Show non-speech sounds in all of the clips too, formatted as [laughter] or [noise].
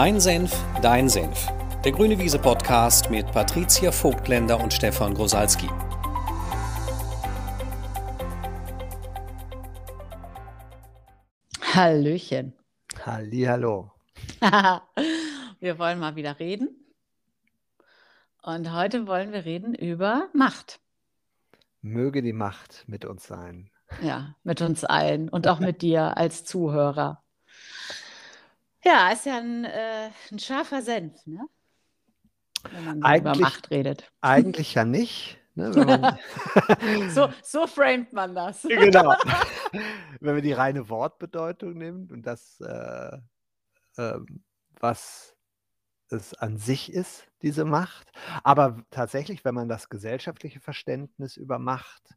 Mein Senf, dein Senf. Der Grüne Wiese Podcast mit Patricia Vogtländer und Stefan Grosalski. Hallöchen. Hallihallo. [laughs] wir wollen mal wieder reden. Und heute wollen wir reden über Macht. Möge die Macht mit uns sein. Ja, mit uns allen und auch mit dir als Zuhörer. Ja, ist ja ein, äh, ein scharfer Senf, ne? Wenn man so über Macht redet. Eigentlich ja nicht. Ne, [laughs] [laughs] so, so framet man das. genau. [laughs] Wenn man die reine Wortbedeutung nimmt und das, äh, äh, was es an sich ist, diese Macht. Aber tatsächlich, wenn man das gesellschaftliche Verständnis über Macht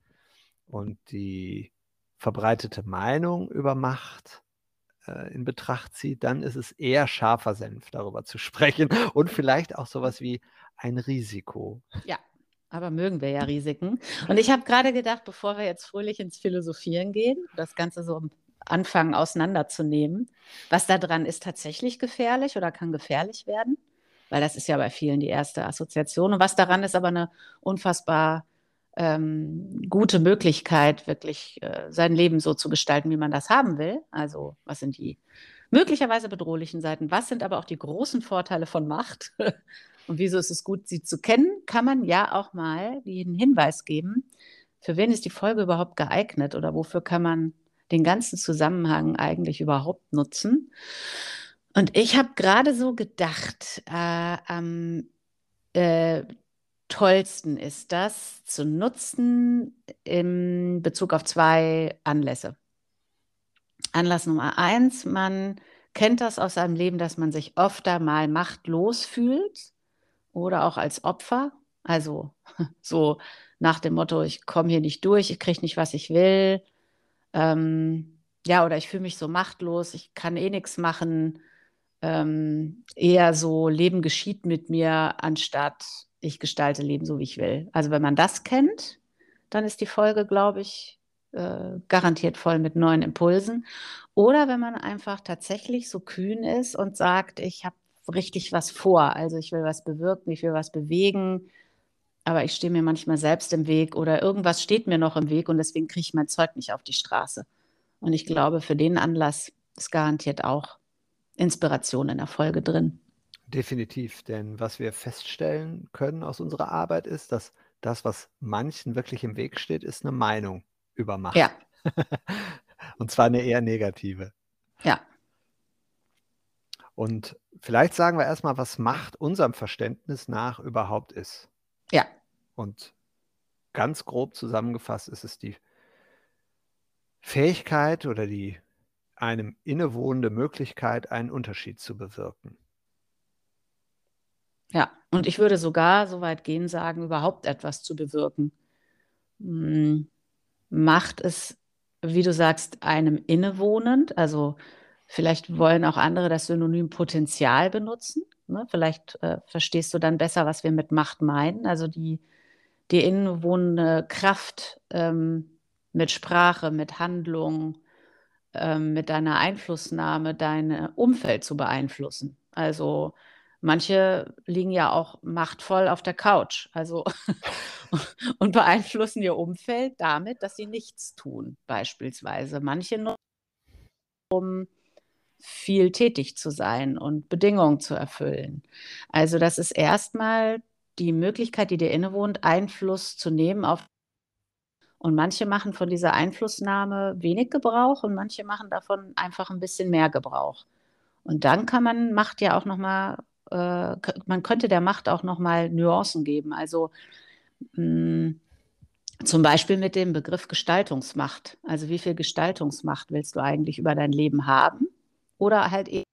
und die verbreitete Meinung über Macht äh, in Betracht zieht, dann ist es eher scharfer Senf, darüber zu [laughs] sprechen und vielleicht auch sowas wie ein Risiko. Ja, aber mögen wir ja Risiken. Und ich habe gerade gedacht, bevor wir jetzt fröhlich ins Philosophieren gehen, das Ganze so anfangen auseinanderzunehmen, was da dran ist tatsächlich gefährlich oder kann gefährlich werden, weil das ist ja bei vielen die erste Assoziation. Und was daran ist aber eine unfassbar ähm, gute Möglichkeit, wirklich äh, sein Leben so zu gestalten, wie man das haben will. Also was sind die möglicherweise bedrohlichen Seiten? Was sind aber auch die großen Vorteile von Macht? [laughs] Und wieso ist es gut, sie zu kennen? Kann man ja auch mal den Hinweis geben, für wen ist die Folge überhaupt geeignet oder wofür kann man den ganzen Zusammenhang eigentlich überhaupt nutzen? Und ich habe gerade so gedacht, äh, am äh, tollsten ist das zu nutzen in Bezug auf zwei Anlässe. Anlass Nummer eins, man kennt das aus seinem Leben, dass man sich oft einmal machtlos fühlt oder auch als Opfer. Also [laughs] so nach dem Motto, ich komme hier nicht durch, ich kriege nicht, was ich will. Ähm, ja, oder ich fühle mich so machtlos, ich kann eh nichts machen. Ähm, eher so, Leben geschieht mit mir, anstatt ich gestalte Leben so, wie ich will. Also wenn man das kennt, dann ist die Folge, glaube ich, äh, garantiert voll mit neuen Impulsen. Oder wenn man einfach tatsächlich so kühn ist und sagt, ich habe richtig was vor, also ich will was bewirken, ich will was bewegen, aber ich stehe mir manchmal selbst im Weg oder irgendwas steht mir noch im Weg und deswegen kriege ich mein Zeug nicht auf die Straße. Und ich glaube, für den Anlass ist garantiert auch Inspiration in der Folge drin. Definitiv, denn was wir feststellen können aus unserer Arbeit ist, dass das, was manchen wirklich im Weg steht, ist eine Meinung über Macht. Ja. [laughs] Und zwar eine eher negative. Ja. Und vielleicht sagen wir erstmal, was Macht unserem Verständnis nach überhaupt ist. Ja. Und ganz grob zusammengefasst ist es die Fähigkeit oder die einem innewohnende Möglichkeit, einen Unterschied zu bewirken. Ja, und ich würde sogar so weit gehen, sagen, überhaupt etwas zu bewirken. Hm, macht es, wie du sagst, einem innewohnend. Also vielleicht wollen auch andere das Synonym Potenzial benutzen. Ne? Vielleicht äh, verstehst du dann besser, was wir mit Macht meinen. Also die, die innewohnende Kraft ähm, mit Sprache, mit Handlung, ähm, mit deiner Einflussnahme, dein Umfeld zu beeinflussen. Also Manche liegen ja auch machtvoll auf der Couch, also [laughs] und beeinflussen ihr Umfeld damit, dass sie nichts tun, beispielsweise. Manche nur, um viel tätig zu sein und Bedingungen zu erfüllen. Also das ist erstmal die Möglichkeit, die dir innewohnt, Einfluss zu nehmen auf und manche machen von dieser Einflussnahme wenig Gebrauch und manche machen davon einfach ein bisschen mehr Gebrauch. Und dann kann man Macht ja auch nochmal äh, man könnte der Macht auch nochmal Nuancen geben. Also mh, hm, zum Beispiel mit dem Begriff Gestaltungsmacht. Also wie viel Gestaltungsmacht willst du eigentlich über dein Leben haben? Oder halt eben.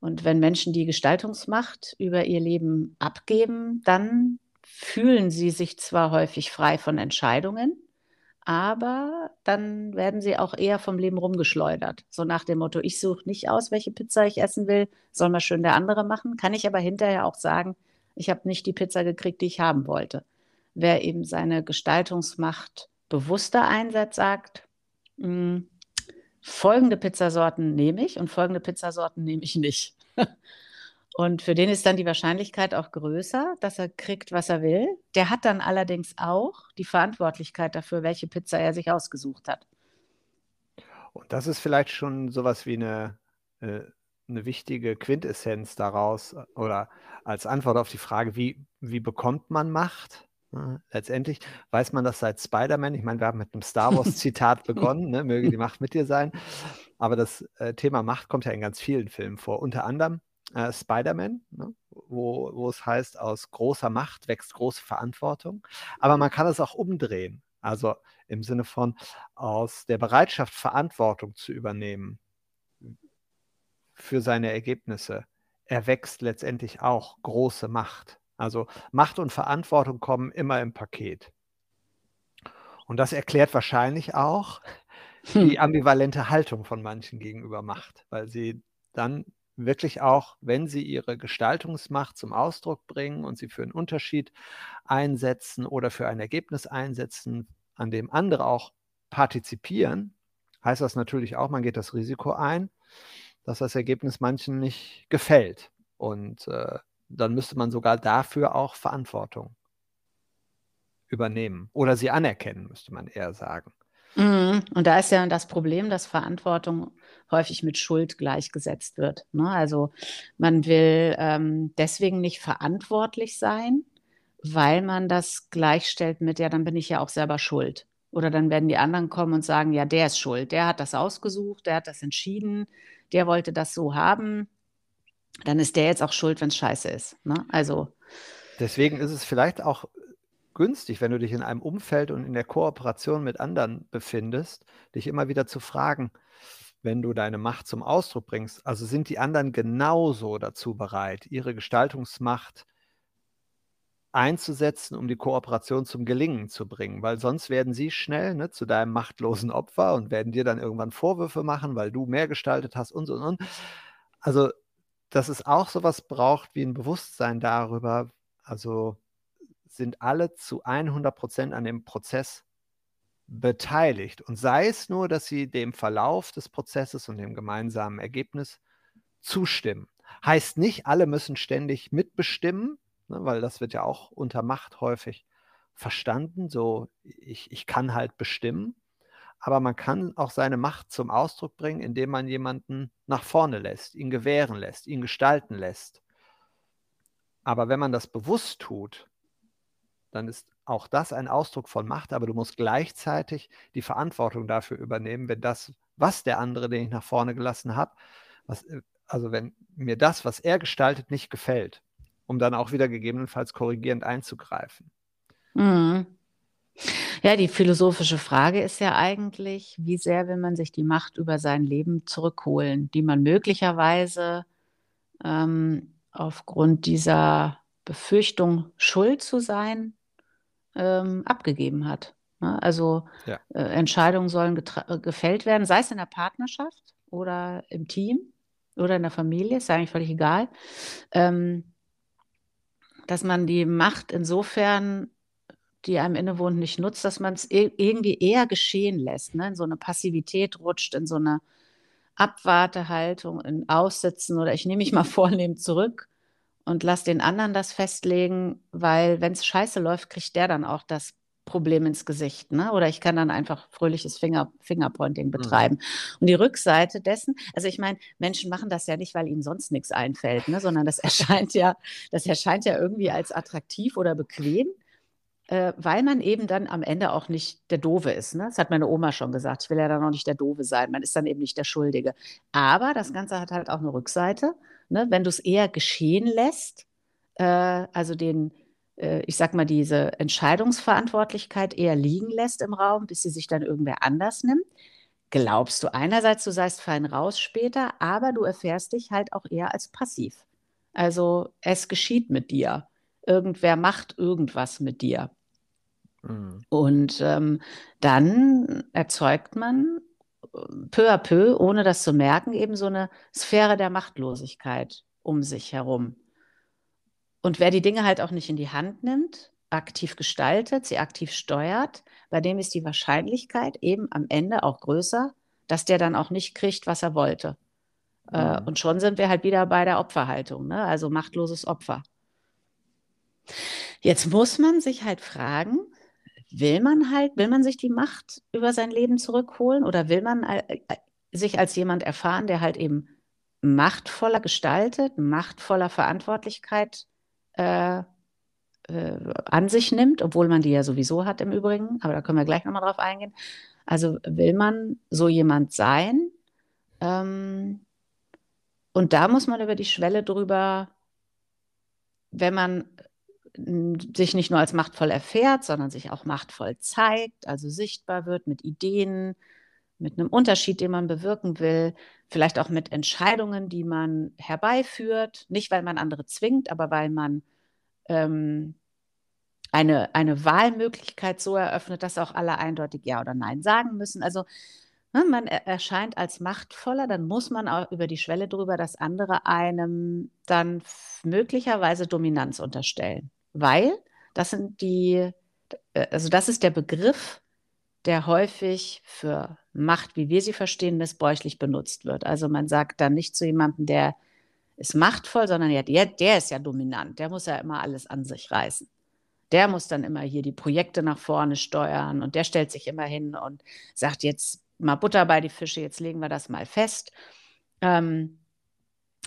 Und wenn Menschen die Gestaltungsmacht über ihr Leben abgeben, dann fühlen sie sich zwar häufig frei von Entscheidungen, aber dann werden sie auch eher vom Leben rumgeschleudert. So nach dem Motto, ich suche nicht aus, welche Pizza ich essen will, soll mal schön der andere machen. Kann ich aber hinterher auch sagen, ich habe nicht die Pizza gekriegt, die ich haben wollte. Wer eben seine Gestaltungsmacht bewusster einsetzt, sagt, mh, hm, folgende Pizzasorten nehme ich und folgende Pizzasorten nehme ich nicht. [laughs] Und für den ist dann die Wahrscheinlichkeit auch größer, dass er kriegt, was er will. Der hat dann allerdings auch die Verantwortlichkeit dafür, welche Pizza er sich ausgesucht hat. Und das ist vielleicht schon sowas wie eine, äh, eine wichtige Quintessenz daraus oder als Antwort auf die Frage, wie, wie bekommt man Macht? letztendlich weiß man das seit Spider-Man. Ich meine, wir haben mit einem Star Wars-Zitat [laughs] begonnen, ne? möge die Macht mit dir sein. Aber das äh, Thema Macht kommt ja in ganz vielen Filmen vor. Unter anderem äh, Spider-Man, ne? wo, wo es heißt, aus großer Macht wächst große Verantwortung. Aber man kann es auch umdrehen. Also im Sinne von aus der Bereitschaft, Verantwortung zu übernehmen für seine Ergebnisse, erwächst letztendlich auch große Macht. Also Macht und Verantwortung kommen immer im Paket. Und das erklärt wahrscheinlich auch die hm. ambivalente Haltung von manchen gegenüber Macht, weil sie dann wirklich auch, wenn sie ihre Gestaltungsmacht zum Ausdruck bringen und sie für einen Unterschied einsetzen oder für ein Ergebnis einsetzen, an dem andere auch partizipieren, heißt das natürlich auch, man geht das Risiko ein, dass das Ergebnis manchen nicht gefällt. Und äh, dann müsste man sogar dafür auch Verantwortung übernehmen oder sie anerkennen, müsste man eher sagen. Mhm. Und da ist ja das Problem, dass Verantwortung häufig mit Schuld gleichgesetzt wird. Ne? Also man will ähm, deswegen nicht verantwortlich sein, weil man das gleichstellt mit, ja, dann bin ich ja auch selber schuld. Oder dann werden die anderen kommen und sagen, ja, der ist schuld, der hat das ausgesucht, der hat das entschieden, der wollte das so haben. Dann ist der jetzt auch schuld, wenn es scheiße ist. Ne? Also. Deswegen ist es vielleicht auch günstig, wenn du dich in einem Umfeld und in der Kooperation mit anderen befindest, dich immer wieder zu fragen, wenn du deine Macht zum Ausdruck bringst, also sind die anderen genauso dazu bereit, ihre Gestaltungsmacht einzusetzen, um die Kooperation zum Gelingen zu bringen, weil sonst werden sie schnell ne, zu deinem machtlosen Opfer und werden dir dann irgendwann Vorwürfe machen, weil du mehr gestaltet hast und so und und. Also, dass es auch sowas braucht wie ein Bewusstsein darüber, also sind alle zu 100 Prozent an dem Prozess beteiligt. Und sei es nur, dass sie dem Verlauf des Prozesses und dem gemeinsamen Ergebnis zustimmen. Heißt nicht, alle müssen ständig mitbestimmen, ne, weil das wird ja auch unter Macht häufig verstanden. So, ich, ich kann halt bestimmen. Aber man kann auch seine Macht zum Ausdruck bringen, indem man jemanden nach vorne lässt, ihn gewähren lässt, ihn gestalten lässt. Aber wenn man das bewusst tut, dann ist auch das ein Ausdruck von Macht, aber du musst gleichzeitig die Verantwortung dafür übernehmen, wenn das, was der andere, den ich nach vorne gelassen habe, was, äh, also wenn mir das, was er gestaltet, nicht gefällt, um dann auch wieder gegebenenfalls korrigierend einzugreifen. Mhm. Ja, die philosophische Frage ist ja eigentlich, wie sehr will man sich die Macht über sein Leben zurückholen, die man möglicherweise ähm, aufgrund dieser Befürchtung, schuld zu sein, ähm, abgegeben hat. Ne? Also ja. äh, Entscheidungen sollen äh, gefällt werden, sei es in der Partnerschaft oder im Team oder in der Familie, ist eigentlich völlig egal. Ähm, dass man die Macht insofern, die einem innewohnt, nicht nutzt, dass man es e irgendwie eher geschehen lässt, ne? in so eine Passivität rutscht, in so eine Abwartehaltung, in Aussitzen oder ich nehme mich mal [laughs] vornehm zurück und lass den anderen das festlegen, weil wenn es scheiße läuft, kriegt der dann auch das Problem ins Gesicht. Ne? Oder ich kann dann einfach fröhliches Finger, Fingerpointing mhm. betreiben. Mhm. Und die Rückseite dessen, also ich meine, Menschen machen das ja nicht, weil ihnen sonst nichts einfällt, ne? sondern das [laughs] erscheint ja, das erscheint ja irgendwie als attraktiv oder bequem. Äh, weil man eben dann am Ende auch nicht der Doofe ist. Ne? Das hat meine Oma schon gesagt. Ich will ja dann auch nicht der Doofe sein. Man ist dann eben nicht der Schuldige. Aber das Ganze hat halt auch eine Rückseite ne, wenn du es eher geschehen lässt, äh, also den, äh, ich sag mal, diese Entscheidungsverantwortlichkeit eher liegen lässt im Raum, bis sie sich dann irgendwer anders nimmt, glaubst du einerseits, du seist fein raus später, aber du erfährst dich halt auch eher als passiv. Also es geschieht mit dir. Irgendwer macht irgendwas mit dir. Mhm. Und ähm, dann erzeugt man peu à peu, ohne das zu merken, eben so eine Sphäre der Machtlosigkeit um sich herum. Und wer die Dinge halt auch nicht in die Hand nimmt, aktiv gestaltet, sie aktiv steuert, bei dem ist die Wahrscheinlichkeit eben am Ende auch größer, dass der dann auch nicht kriegt, was er wollte. Äh, Mhm. und schon sind wir halt wieder bei der Opferhaltung, ne? Also machtloses Opfer. Jetzt muss man sich halt fragen, will man halt, will man sich die Macht über sein Leben zurückholen oder will man äh, äh, sich als jemand erfahren, der halt eben machtvoller gestaltet, machtvoller Verantwortlichkeit äh, äh, an sich nimmt, obwohl man die ja sowieso hat im Übrigen, aber da können wir gleich nochmal drauf eingehen. Also will man so jemand sein? Ähm, und da muss man über die Schwelle drüber, wenn man sich nicht nur als machtvoll erfährt, sondern sich auch machtvoll zeigt, also sichtbar wird mit Ideen, mit einem Unterschied, den man bewirken will, vielleicht auch mit Entscheidungen, die man herbeiführt, nicht weil man andere zwingt, aber weil man ähm, eine, eine Wahlmöglichkeit so eröffnet, dass auch alle eindeutig Ja oder Nein sagen müssen. Also ne, man er erscheint als machtvoller, dann muss man auch über die Schwelle drüber, dass andere einem dann möglicherweise Dominanz unterstellen. Weil das sind die, äh, also das ist der Begriff, der häufig für Macht, wie wir sie verstehen, missbräuchlich benutzt wird. Also man sagt dann nicht zu jemandem, der ist machtvoll, sondern ja, der, der ist ja dominant, der muss ja immer alles an sich reißen. Der muss dann immer hier die Projekte nach vorne steuern und der stellt sich immer hin und sagt jetzt mal Butter bei die Fische, jetzt legen wir das mal fest. Ähm,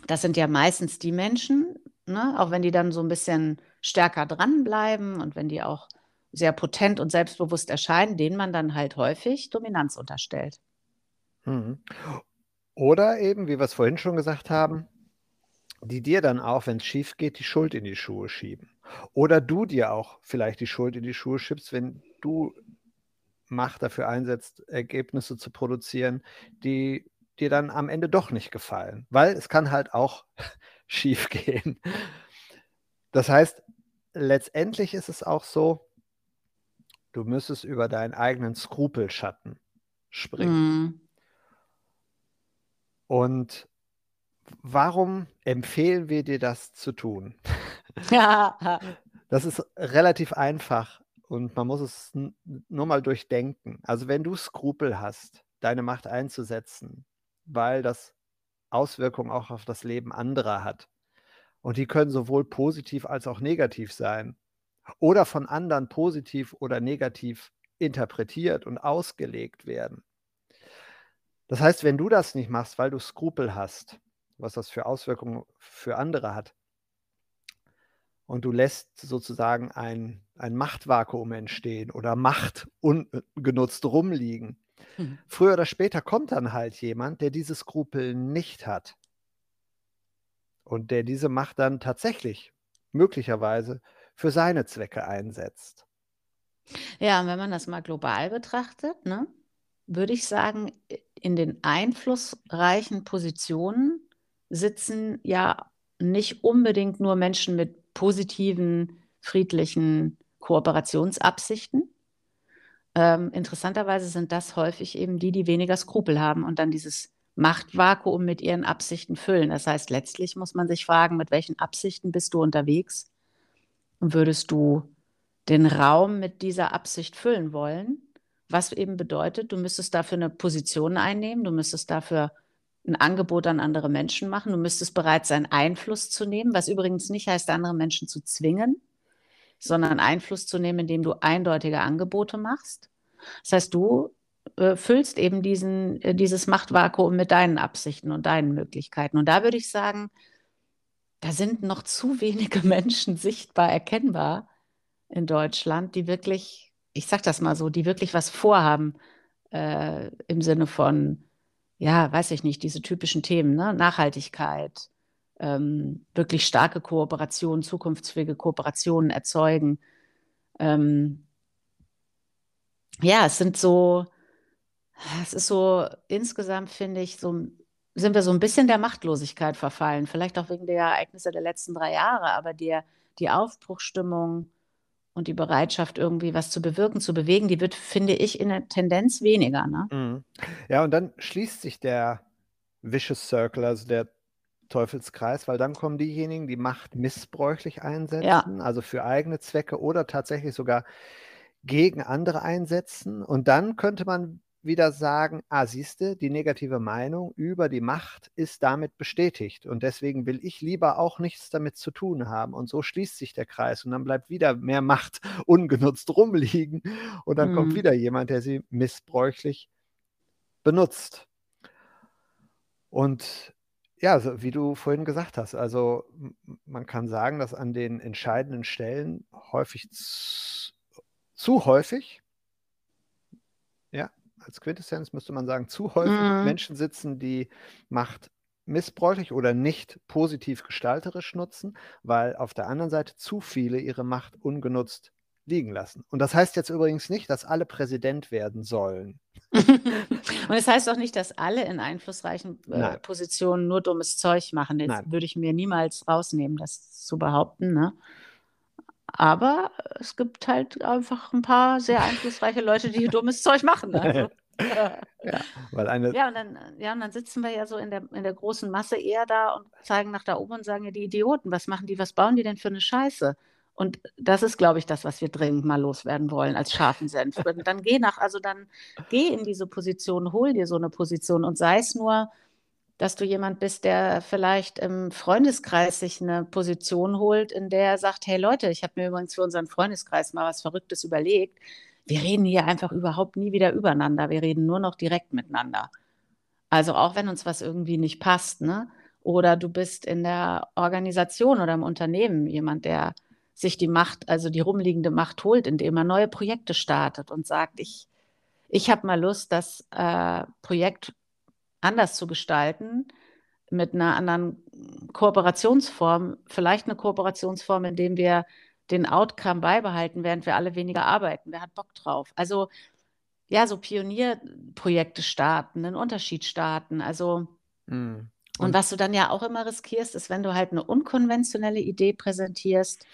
das sind ja meistens die Menschen, ne, auch wenn die dann so ein bisschen stärker dranbleiben und wenn die auch sehr potent und selbstbewusst erscheinen, denen man dann halt häufig Dominanz unterstellt. Mhm. Oder eben, wie wir es vorhin schon gesagt haben, die dir dann auch, wenn es schief geht, die Schuld in die Schuhe schieben. Oder du dir auch vielleicht die Schuld in die Schuhe schiebst, wenn du Macht dafür einsetzt, Ergebnisse zu produzieren, die dir dann am Ende doch nicht gefallen. Weil es kann halt auch schief [laughs] gehen. Das heißt, letztendlich ist es auch so, du müsstest über deinen eigenen Skrupelschatten springen. Mm. Und warum empfehlen wir dir das zu tun? [laughs] Das ist relativ einfach und man muss es nur mal durchdenken. Also wenn du Skrupel hast, deine Macht einzusetzen, weil das Auswirkungen auch auf das Leben anderer hat. Und die können sowohl positiv als auch negativ sein oder von anderen positiv oder negativ interpretiert und ausgelegt werden. Das heißt, wenn du das nicht machst, weil du Skrupel hast, was das für Auswirkungen für andere hat, und du lässt sozusagen ein, ein Machtvakuum entstehen oder Macht ungenutzt rumliegen, Hm. früher oder später kommt dann halt jemand, der diese Skrupel nicht hat und der diese Macht dann tatsächlich möglicherweise für seine Zwecke einsetzt. Ja, und wenn man das mal global betrachtet, ne, würde ich sagen, in den einflussreichen Positionen sitzen ja nicht unbedingt nur Menschen mit positiven, friedlichen Kooperationsabsichten. Ähm, interessanterweise sind das häufig eben die, die weniger Skrupel haben und dann dieses Machtvakuum mit ihren Absichten füllen. Das heißt, letztlich muss man sich fragen, mit welchen Absichten bist du unterwegs? Und würdest du den Raum mit dieser Absicht füllen wollen, was eben bedeutet, du müsstest dafür eine Position einnehmen, du müsstest dafür ein Angebot an andere Menschen machen, du müsstest bereit sein, Einfluss zu nehmen, was übrigens nicht heißt, andere Menschen zu zwingen, sondern Einfluss zu nehmen, indem du eindeutige Angebote machst. Das heißt, du äh, füllst eben diesen, äh, dieses Machtvakuum mit deinen Absichten und deinen Möglichkeiten. Und da würde ich sagen, da sind noch zu wenige [laughs] Menschen sichtbar erkennbar in Deutschland, die wirklich, ich sag das mal so, die wirklich was vorhaben äh, im Sinne von, ja, weiß ich nicht, diese typischen Themen, ne? Nachhaltigkeit, ähm, wirklich starke Kooperationen, zukunftsfähige Kooperationen erzeugen. Ähm, ja, es sind so, es ist so insgesamt, finde ich, so sind wir so ein bisschen der Machtlosigkeit verfallen. Vielleicht auch wegen der Ereignisse der letzten drei Jahre, aber der, die Aufbruchsstimmung und die Bereitschaft, irgendwie was zu bewirken, zu bewegen, die wird, finde ich, in der Tendenz weniger. Ne? Mhm. Ja, und dann schließt sich der Vicious Circle, also der Teufelskreis, weil dann kommen diejenigen, die Macht missbräuchlich einsetzen, also für eigene Zwecke oder tatsächlich sogar gegen andere einsetzen. Und dann könnte man wieder sagen, ah, siehste, die negative Meinung über die Macht ist damit bestätigt und deswegen will ich lieber auch nichts damit zu tun haben. Und so schließt sich der Kreis und dann bleibt wieder mehr Macht [laughs] ungenutzt rumliegen und dann mhm. kommt wieder jemand, der sie missbräuchlich benutzt. Und ja, so wie du vorhin gesagt hast, also man kann sagen, dass an den entscheidenden Stellen häufig zu, zu häufig als Quintessenz müsste man sagen, zu häufig mhm. Menschen sitzen, die Macht missbräuchlich oder nicht positiv gestalterisch nutzen, weil auf der anderen Seite zu viele ihre Macht ungenutzt liegen lassen. Und das heißt jetzt übrigens nicht, dass alle Präsident werden sollen. [laughs] Und es das heißt auch nicht, dass alle in einflussreichen äh, Positionen nur dummes Zeug machen. Das Nein. würde ich mir niemals rausnehmen, das zu behaupten. Ne? Aber es gibt halt einfach ein paar sehr einflussreiche Leute, die [laughs] dummes Zeug machen. Also. [laughs] ja, weil eine ja, und dann, ja, und dann sitzen wir ja so in der, in der großen Masse eher da und zeigen nach da oben und sagen ja, die Idioten, was machen die, was bauen die denn für eine Scheiße? Und das ist, glaube ich, das, was wir dringend mal loswerden wollen als scharfen Senf. Und dann geh nach, also dann geh in diese Position, hol dir so eine Position und sei es nur, dass du jemand bist, der vielleicht im Freundeskreis sich eine Position holt, in der er sagt, hey Leute, ich habe mir übrigens für unseren Freundeskreis mal was Verrücktes überlegt. Wir reden hier einfach überhaupt nie wieder übereinander. Wir reden nur noch direkt miteinander. Also auch wenn uns was irgendwie nicht passt, ne? Oder du bist in der Organisation oder im Unternehmen jemand, der sich die Macht, also die rumliegende Macht holt, indem er neue Projekte startet und sagt, ich, ich habe mal Lust, das äh, Projekt anders zu gestalten, mit einer anderen Kooperationsform, vielleicht eine Kooperationsform, in dem wir den Outcome beibehalten, während wir alle weniger arbeiten. Wer hat Bock drauf? Also ja, so Pionierprojekte starten, einen Unterschied starten. Also mm. und, und was du dann ja auch immer riskierst, ist, wenn du halt eine unkonventionelle Idee präsentierst,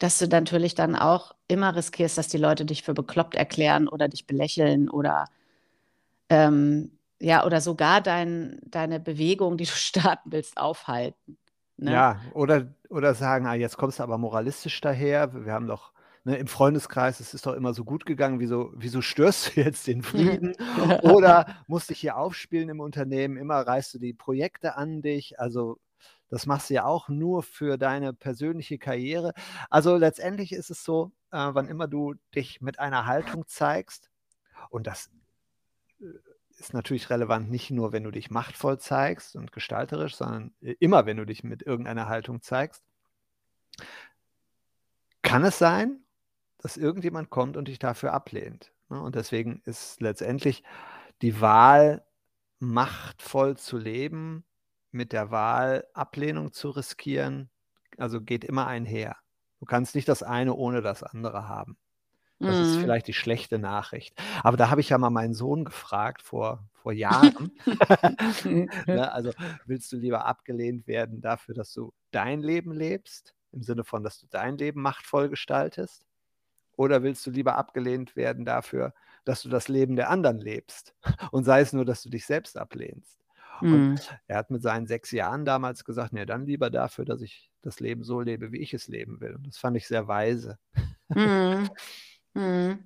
dass du natürlich dann auch immer riskierst, dass die Leute dich für bekloppt erklären oder dich belächeln oder ähm, ja, oder sogar dein, deine Bewegung, die du [laughs] starten willst, aufhalten. Ne? Ja, oder, oder sagen, ah, jetzt kommst du aber moralistisch daher. Wir haben doch ne, im Freundeskreis, es ist doch immer so gut gegangen, wieso, wieso störst du jetzt den Frieden? [laughs] oder musst dich hier aufspielen im Unternehmen, immer reißt du die Projekte an dich. Also das machst du ja auch nur für deine persönliche Karriere. Also letztendlich ist es so, äh, wann immer du dich mit einer Haltung zeigst, und das äh, ist natürlich relevant, nicht nur, wenn du dich machtvoll zeigst und gestalterisch, sondern immer, wenn du dich mit irgendeiner Haltung zeigst. Kann es sein, dass irgendjemand kommt und dich dafür ablehnt? Ne? Und deswegen ist letztendlich die Wahl, machtvoll zu leben, mit der Wahl, Ablehnung zu riskieren, also geht immer einher. Du kannst nicht das eine ohne das andere haben. Das mhm. ist vielleicht die schlechte Nachricht. Aber da habe ich ja mal meinen Sohn gefragt vor, vor Jahren. [laughs] [laughs] ne, also willst du lieber abgelehnt werden dafür, dass du dein Leben lebst, im Sinne von, dass du dein Leben machtvoll gestaltest? Oder willst du lieber abgelehnt werden dafür, dass du das Leben der anderen lebst? Und sei es nur, dass du dich selbst ablehnst. Mhm. Und er hat mit seinen sechs Jahren damals gesagt, nee, dann lieber dafür, dass ich das Leben so lebe, wie ich es leben will. Und das fand ich sehr weise. Mhm. [laughs] Hm.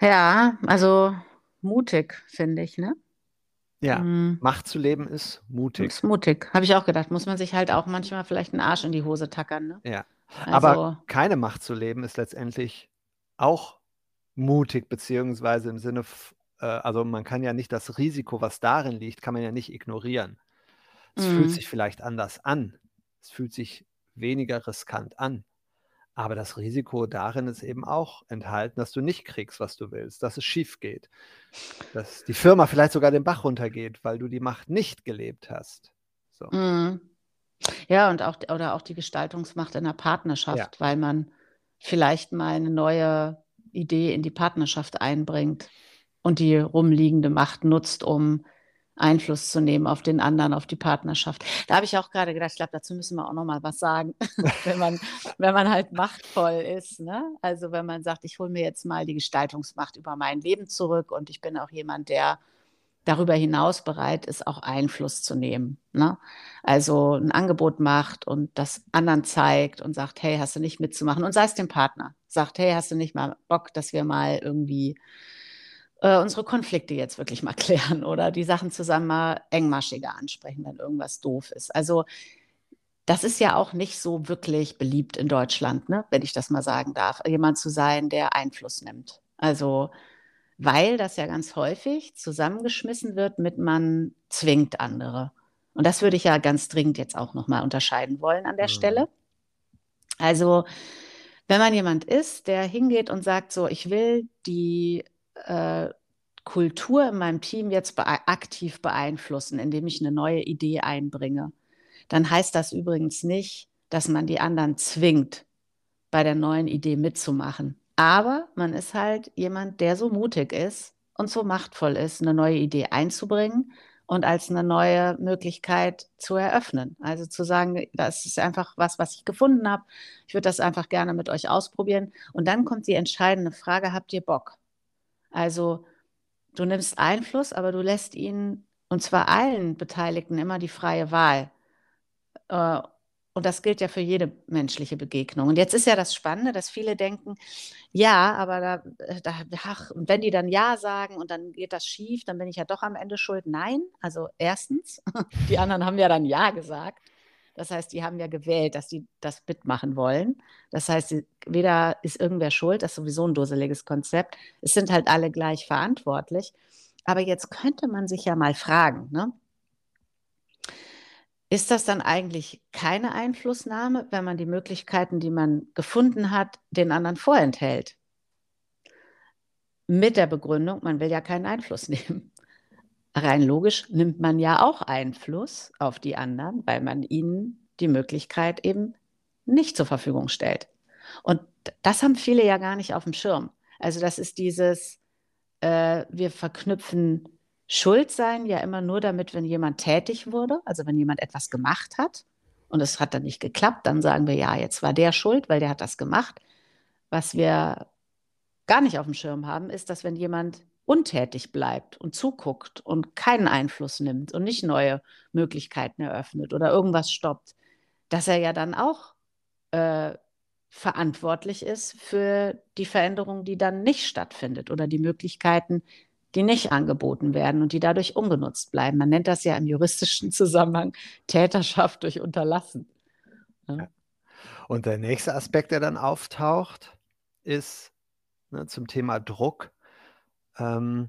Ja, also mutig, finde ich, ne? Ja, hm. Macht zu leben ist mutig. Ist mutig, habe ich auch gedacht. Muss man sich halt auch manchmal vielleicht einen Arsch in die Hose tackern, ne? Ja. Also, Aber keine Macht zu leben ist letztendlich auch mutig, beziehungsweise im Sinne, äh, also man kann ja nicht das Risiko, was darin liegt, kann man ja nicht ignorieren. Es fühlt hm. sich vielleicht anders an. Es fühlt sich weniger riskant an. Aber das Risiko darin ist eben auch enthalten, dass du nicht kriegst, was du willst, dass es schief geht, dass die Firma vielleicht sogar den Bach runtergeht, weil du die Macht nicht gelebt hast. So. Mm. Ja, und auch, oder auch die Gestaltungsmacht in der Partnerschaft, ja. weil man vielleicht mal eine neue Idee in die Partnerschaft einbringt und die rumliegende Macht nutzt, um Einfluss zu nehmen auf den anderen, auf die Partnerschaft. Da habe ich auch gerade gedacht, ich glaube, dazu müssen wir auch noch mal was sagen, [laughs] wenn, man, wenn man halt machtvoll ist. Ne? Also wenn man sagt, ich hole mir jetzt mal die Gestaltungsmacht über mein Leben zurück und ich bin auch jemand, der darüber hinaus bereit ist, auch Einfluss zu nehmen. Ne? Also ein Angebot macht und das anderen zeigt und sagt, hey, hast du nicht mitzumachen? Und sei es dem Partner, sagt, hey, hast du nicht mal Bock, dass wir mal irgendwie äh, unsere Konflikte jetzt wirklich mal [laughs] klären oder die Sachen zusammen mal engmaschiger ansprechen, wenn irgendwas doof ist. Also das ist ja auch nicht so wirklich beliebt in Deutschland, ne? wenn ich das mal sagen darf, jemand zu sein, der Einfluss nimmt. Also weil das ja ganz häufig zusammengeschmissen wird mit man zwingt andere. Und das würde ich ja ganz dringend jetzt auch nochmal unterscheiden wollen an der mhm. Stelle. Also wenn man jemand ist, der hingeht und sagt, so, ich will die äh, Kultur in meinem Team jetzt be aktiv beeinflussen, indem ich eine neue Idee einbringe, dann heißt das übrigens nicht, dass man die anderen zwingt, bei der neuen Idee mitzumachen. Aber man ist halt jemand, der so mutig ist und so machtvoll ist, eine neue Idee einzubringen und als eine neue Möglichkeit zu eröffnen. Also zu sagen, das ist einfach was, was ich gefunden habe. Ich würde das einfach gerne mit euch ausprobieren. Und dann kommt die entscheidende Frage, habt ihr Bock? Also du nimmst Einfluss, aber du lässt ihnen, und zwar allen Beteiligten, immer die freie Wahl. Äh, und das gilt ja für jede menschliche Begegnung. Und jetzt ist ja das Spannende, dass viele denken, ja, aber da, äh, da ach, wenn die dann Ja sagen und dann geht das schief, dann bin ich ja doch am Ende schuld. Nein, also erstens, [laughs] die anderen haben ja dann Ja gesagt. Das heißt, die haben ja gewählt, dass die das mitmachen wollen. Das heißt, weder ist irgendwer schuld, das ist sowieso ein dusseliges Konzept. Es sind halt alle gleich verantwortlich. Aber jetzt könnte man sich ja mal fragen, ne? Ist das dann eigentlich keine Einflussnahme, wenn man die Möglichkeiten, die man gefunden hat, den anderen vorenthält? Mit der Begründung, man will ja keinen Einfluss [laughs] nehmen. Rein logisch nimmt man ja auch Einfluss auf die anderen, weil man ihnen die Möglichkeit eben nicht zur Verfügung stellt. Und das haben viele ja gar nicht auf dem Schirm. Also das ist dieses, äh, wir verknüpfen Schuld sein ja immer nur damit, wenn jemand tätig wurde, also wenn jemand etwas gemacht hat und es hat dann nicht geklappt, dann sagen wir, ja, jetzt war der schuld, weil der hat das gemacht. Was wir gar nicht auf dem Schirm haben, ist, dass wenn jemand untätig bleibt und zuguckt und keinen Einfluss nimmt und nicht neue Möglichkeiten eröffnet oder irgendwas stoppt, dass er ja dann auch äh, verantwortlich ist für die Veränderung, die dann nicht stattfindet oder die Möglichkeiten, die nicht angeboten werden und die dadurch ungenutzt bleiben. Man nennt das ja im juristischen Zusammenhang Täterschaft durch Unterlassen. Ja. Und der nächste Aspekt, der dann auftaucht, ist ne, zum Thema Druck. Ähm,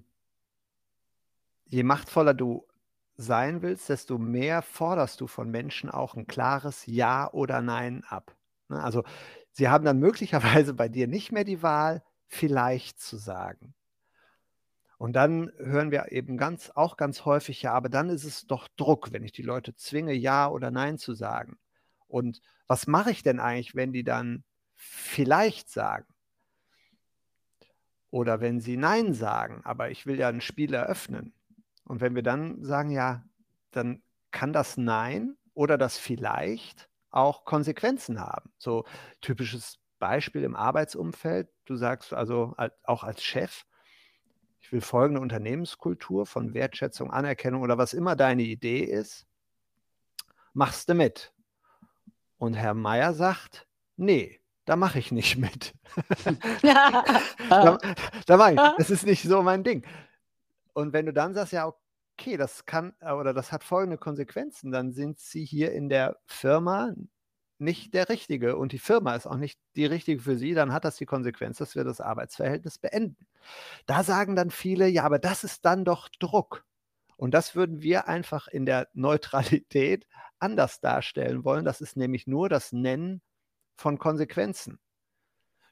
je machtvoller du sein willst, desto mehr forderst du von Menschen auch ein klares Ja oder Nein ab. Ne, also sie haben dann [laughs] möglicherweise bei dir nicht mehr die Wahl, vielleicht zu sagen. Und dann hören wir eben ganz, auch ganz häufig, ja, aber dann ist es doch Druck, wenn ich die Leute zwinge, Ja oder Nein zu sagen. Und was mache ich denn eigentlich, wenn die dann vielleicht sagen? Oder wenn sie Nein sagen, aber ich will ja ein Spiel eröffnen. Und wenn wir dann sagen, ja, dann kann das Nein oder das vielleicht auch Konsequenzen haben. So typisches Beispiel im Arbeitsumfeld. Du sagst also auch als Chef, ich will folgende Unternehmenskultur von Wertschätzung, Anerkennung oder was immer deine Idee ist, machst du mit. Und Herr Meier sagt, nee, da mache ich nicht mit. [laughs] da, da mache ich, das ist nicht so mein Ding. Und wenn du dann sagst, ja, okay, das kann oder das hat folgende Konsequenzen, dann sind sie hier in der Firma nicht der Richtige und die Firma ist auch nicht die Richtige für Sie, dann hat das die Konsequenz, dass wir das Arbeitsverhältnis beenden. Da sagen dann viele, ja, aber das ist dann doch Druck. Und das würden wir einfach in der Neutralität anders darstellen wollen. Das ist nämlich nur das Nennen von Konsequenzen.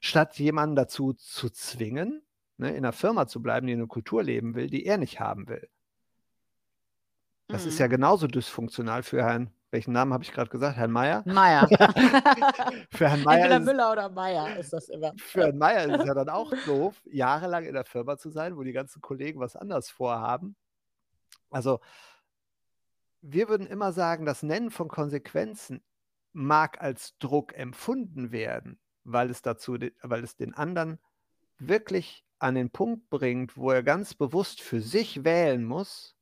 Statt jemanden dazu zu zwingen, ne, in einer Firma zu bleiben, die eine Kultur leben will, die er nicht haben will. Das mhm. ist ja genauso dysfunktional für Herrn welchen Namen habe ich gerade gesagt? Herrn Meier? Meier. [laughs] für Herrn Meier. Entweder Müller oder Meier ist das immer. Für Herrn Meier ist es ja dann auch doof, jahrelang in der Firma zu sein, wo die ganzen Kollegen was anderes vorhaben. Also, wir würden immer sagen, das Nennen von Konsequenzen mag als Druck empfunden werden, weil es dazu, weil es den anderen wirklich an den Punkt bringt, wo er ganz bewusst für sich wählen muss,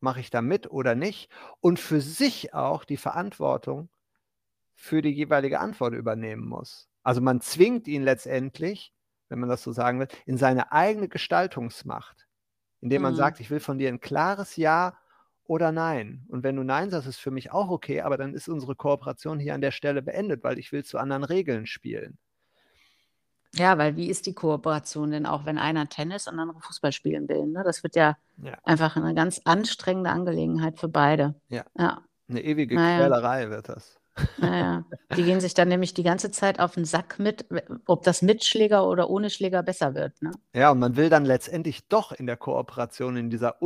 mache ich da mit oder nicht? Und für sich auch die Verantwortung für die jeweilige Antwort übernehmen muss. Also man zwingt ihn letztendlich, wenn man das so sagen will, in seine eigene Gestaltungsmacht. indem man mhm. sagt, ich will von dir ein klares Ja oder Nein. Und wenn du Nein sagst, ist für mich auch okay, aber dann ist unsere Kooperation hier an der Stelle beendet, weil ich will zu anderen Regeln spielen. Ja, weil wie ist die Kooperation denn auch, wenn einer Tennis und der andere Fußball spielen will? Ne? Das wird ja, ja, einfach eine ganz anstrengende Angelegenheit für beide. Ja. ja. Eine ewige naja. Quälerei wird das. Naja, die gehen sich dann nämlich die ganze Zeit auf den Sack mit, ob das mit Schläger oder ohne Schläger besser wird. Ne? Ja, und man will dann letztendlich doch in der Kooperation, in dieser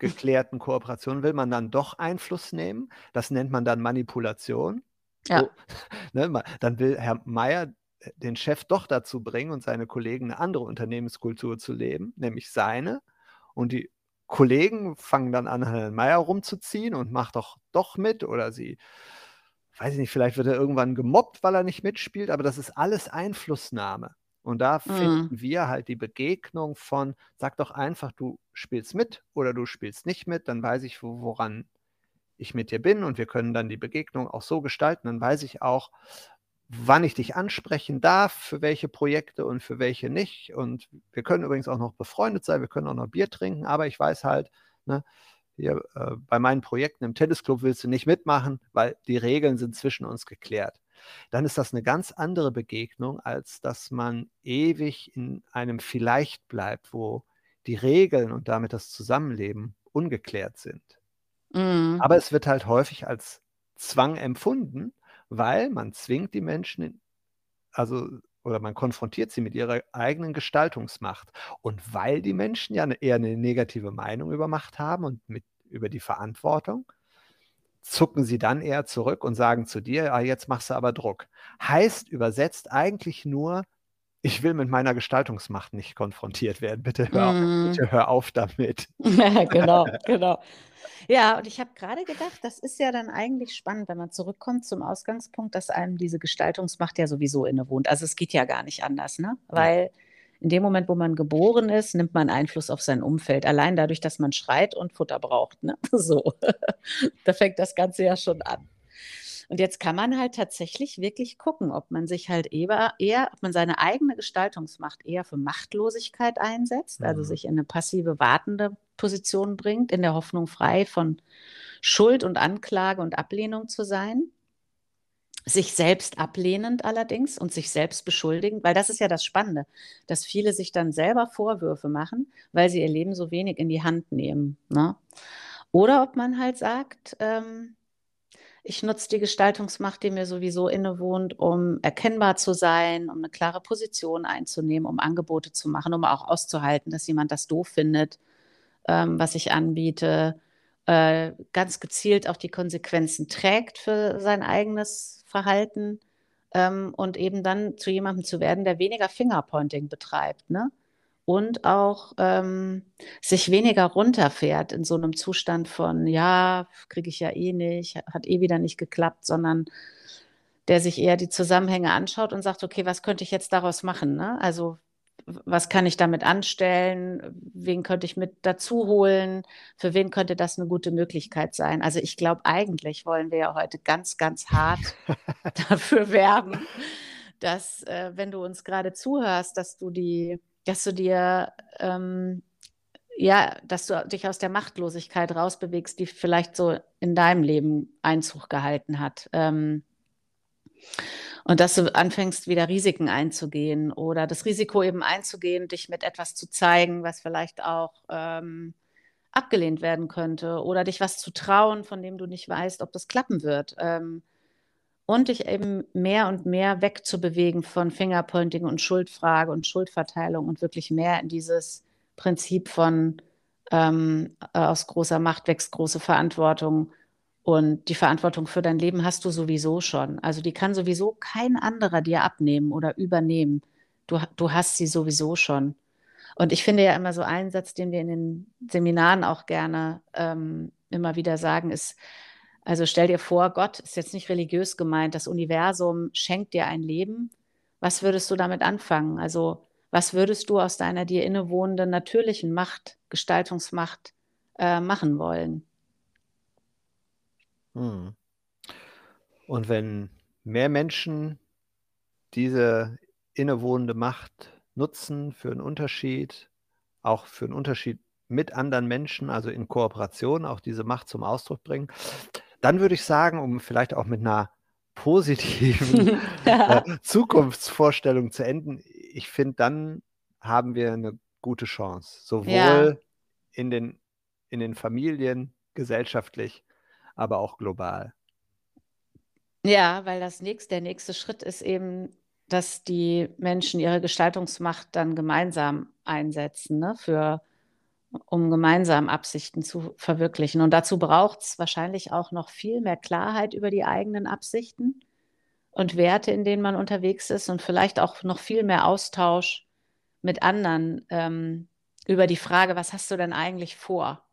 ungeklärten Kooperation, will man dann doch Einfluss nehmen. Das nennt man dann Manipulation. Ja. So, [laughs] ne, dann will Herr Meier äh, den Chef doch dazu bringen und seine Kollegen eine andere Unternehmenskultur zu leben, nämlich seine. Und die Kollegen fangen dann an, Herrn Meier rumzuziehen und macht doch doch mit oder sie weiß ich nicht, vielleicht wird er irgendwann gemobbt, weil er nicht mitspielt, aber das ist alles Einflussnahme. Und da mhm. finden wir halt die Begegnung von, sag doch einfach, du spielst mit oder du spielst nicht mit, dann weiß ich, woran ich mit dir bin und wir können dann die Begegnung auch so gestalten, dann weiß ich auch, wann ich dich ansprechen darf, für welche Projekte und für welche nicht. Und wir können übrigens auch noch befreundet sein, wir können auch noch Bier trinken, aber ich weiß halt, ne, hier äh, bei meinen Projekten im Tennisclub willst du nicht mitmachen, weil die Regeln sind zwischen uns geklärt. Dann ist das eine ganz andere Begegnung, als dass man ewig in einem Vielleicht bleibt, wo die Regeln und damit das Zusammenleben ungeklärt sind. Mhm. Aber es wird halt häufig als Zwang empfunden, weil man zwingt die Menschen, in, also oder man konfrontiert sie mit ihrer eigenen Gestaltungsmacht. Und weil die Menschen ja eine, eher eine negative Meinung über Macht haben und mit, über die Verantwortung, zucken sie dann eher zurück und sagen zu dir, ah, jetzt machst du aber Druck. Heißt übersetzt eigentlich nur, ich will mit meiner Gestaltungsmacht nicht konfrontiert werden. Bitte hör, mm. bitte hör auf damit. [laughs] genau, [laughs] genau. Ja, und ich habe gerade gedacht, das ist ja dann eigentlich spannend, wenn man zurückkommt zum Ausgangspunkt, dass einem diese Gestaltungsmacht ja sowieso innewohnt. Also es geht ja gar nicht anders, ne? Weil in dem Moment, wo man geboren ist, nimmt man Einfluss auf sein Umfeld. Allein dadurch, dass man schreit und Futter braucht. Ne? [laughs] So. da fängt das Ganze ja schon an. Und jetzt kann man halt tatsächlich wirklich gucken, ob man sich halt eher, eher ob man seine eigene Gestaltungsmacht eher für Machtlosigkeit einsetzt, also mhm. sich in eine passive, wartende Position bringt, in der Hoffnung frei von Schuld und Anklage und Ablehnung zu sein. Sich selbst ablehnend allerdings und sich selbst beschuldigend, weil das ist ja das Spannende, dass viele sich dann selber Vorwürfe machen, weil sie ihr Leben so wenig in die Hand nehmen. Ne? Oder ob man halt sagt, ähm, ich nutze die Gestaltungsmacht, die mir sowieso innewohnt, um erkennbar zu sein, um eine klare Position einzunehmen, um Angebote zu machen, um auch auszuhalten, dass jemand das doof findet, ähm, was ich anbiete, äh, ganz gezielt auch die Konsequenzen trägt für sein eigenes Verhalten ähm, und eben dann zu jemandem zu werden, der weniger Fingerpointing betreibt. Ne? und auch ähm, sich weniger runterfährt in so einem Zustand von, ja, kriege ich ja eh nicht, hat eh wieder nicht geklappt, sondern der sich eher die Zusammenhänge anschaut und sagt, okay, was könnte ich jetzt daraus machen? Ne? Also was kann ich damit anstellen? Wen könnte ich mit dazu holen? Für wen könnte das eine gute Möglichkeit sein? Also ich glaube, eigentlich wollen wir ja heute ganz, ganz hart [laughs] dafür werben, dass, äh, wenn du uns gerade zuhörst, dass du die dass du dir, ähm, ja, dass du dich aus der Machtlosigkeit rausbewegst, die vielleicht so in deinem Leben Einzug gehalten hat. Ähm, und dass du anfängst, wieder Risiken einzugehen oder das Risiko eben einzugehen, dich mit etwas zu zeigen, was vielleicht auch ähm, abgelehnt werden könnte oder dich was zu trauen, von dem du nicht weißt, ob das klappen wird. Ähm, und dich eben mehr und mehr wegzubewegen von Fingerpointing und Schuldfrage und Schuldverteilung und wirklich mehr in dieses Prinzip von ähm, aus großer Macht wächst große Verantwortung und die Verantwortung für dein Leben hast du sowieso schon. Also die kann sowieso kein anderer dir abnehmen oder übernehmen. Du, du hast sie sowieso schon. Und ich finde ja immer so einen Satz, den wir in den Seminaren auch gerne ähm, immer wieder sagen, ist, also stell dir vor, Gott ist jetzt nicht religiös gemeint, das Universum schenkt dir ein Leben. Was würdest du damit anfangen? Also was würdest du aus deiner dir innewohnenden natürlichen Macht, Gestaltungsmacht äh, machen wollen? Hm. Und wenn mehr Menschen diese innewohnende Macht nutzen für einen Unterschied, auch für einen Unterschied mit anderen Menschen, also in Kooperation, auch diese Macht zum Ausdruck bringen. Dann würde ich sagen, um vielleicht auch mit einer positiven [laughs] äh, Zukunftsvorstellung zu enden, ich finde, dann haben wir eine gute Chance, sowohl ja. in, den, in den Familien, gesellschaftlich, aber auch global. Ja, weil das nächste, der nächste Schritt ist eben, dass die Menschen ihre Gestaltungsmacht dann gemeinsam einsetzen, ne, für, um gemeinsam Absichten zu verwirklichen. Und dazu braucht es wahrscheinlich auch noch viel mehr Klarheit über die eigenen Absichten und Werte, in denen man unterwegs ist und vielleicht auch noch viel mehr Austausch mit anderen ähm, über die Frage, was hast du denn eigentlich vor?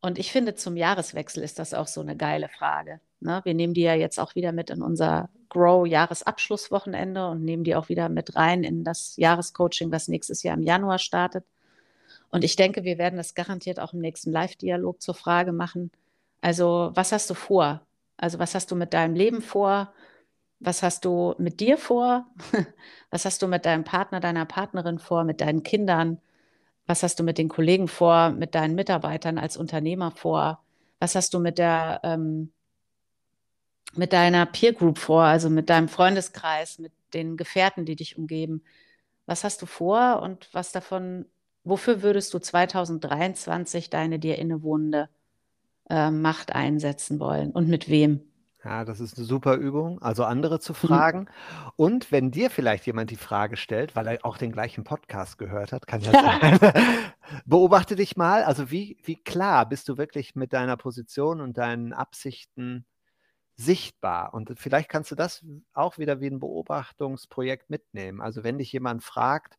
Und ich finde, zum Jahreswechsel ist das auch so eine geile Frage. Ne? Wir nehmen die ja jetzt auch wieder mit in unser Grow-Jahresabschlusswochenende und nehmen die auch wieder mit rein in das Jahrescoaching, was nächstes Jahr im Januar startet. Und ich denke, wir werden das garantiert auch im nächsten Live-Dialog zur Frage machen. Also, was hast du vor? Also, was hast du mit deinem Leben vor? Was hast du mit dir vor? [laughs] Was hast du mit deinem Partner, deiner Partnerin vor, mit deinen Kindern? Was hast du mit den Kollegen vor, mit deinen Mitarbeitern als Unternehmer vor? Was hast du mit der ähm, mit deiner Peer Group vor, also mit deinem Freundeskreis, mit den Gefährten, die dich umgeben? Was hast du vor und was davon, wofür würdest du 2023 deine dir innewohnende äh, Macht einsetzen wollen und mit wem? Ja, das ist eine super Übung, also andere zu Mhm. fragen. Und wenn dir vielleicht jemand die Frage stellt, weil er auch den gleichen Podcast gehört hat, kann ja sein, [laughs] beobachte dich mal, also wie, wie klar bist du wirklich mit deiner Position und deinen Absichten sichtbar? Und vielleicht kannst du das auch wieder wie ein Beobachtungsprojekt mitnehmen. Also wenn dich jemand fragt,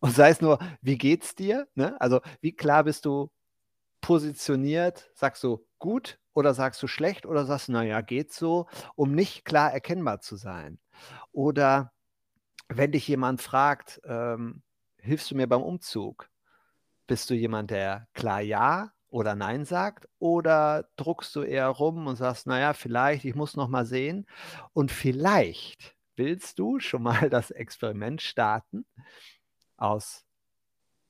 und sei es nur, wie geht's dir? Ne? Also wie klar bist du positioniert? Sagst du gut oder sagst du schlecht oder sagst, naja, geht so, um nicht klar erkennbar zu sein? Oder wenn dich jemand fragt, ähm, hilfst du mir beim Umzug? Bist du jemand, der klar Ja oder Nein sagt? Oder druckst du eher rum und sagst, naja, vielleicht, ich muss noch mal sehen. Und vielleicht willst du schon mal [laughs] das Experiment starten, aus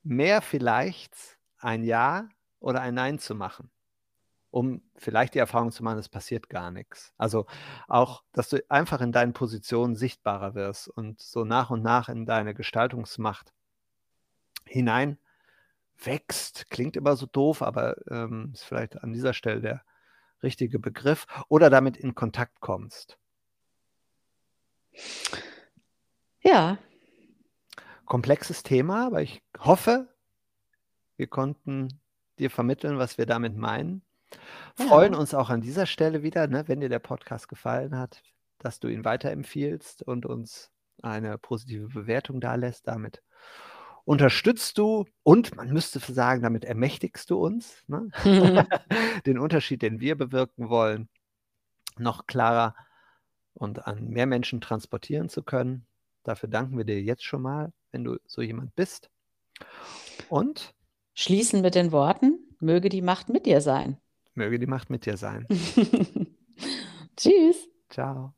mehr vielleicht ein Ja oder ein Nein zu machen um vielleicht die Erfahrung zu machen, es passiert gar nichts. Also auch, dass du einfach in deinen Positionen sichtbarer wirst und so nach und nach in deine Gestaltungsmacht hinein wächst. Klingt immer so doof, aber ähm, ist vielleicht an dieser Stelle der richtige Begriff. Oder damit in Kontakt kommst. Ja. Komplexes Thema, aber ich hoffe, wir konnten dir vermitteln, was wir damit meinen. Freuen ja. uns auch an dieser Stelle wieder, ne, wenn dir der Podcast gefallen hat, dass du ihn weiterempfiehlst und uns eine positive Bewertung da lässt. Damit unterstützt du und man müsste sagen, damit ermächtigst du uns, ne? [laughs] [laughs] den Unterschied, den wir bewirken wollen, noch klarer und an mehr Menschen transportieren zu können. Dafür danken wir dir jetzt schon mal, wenn du so jemand bist. Und schließen mit den Worten, möge die Macht mit dir sein. Möge die Macht mit dir sein. [laughs] Tschüss. Ciao.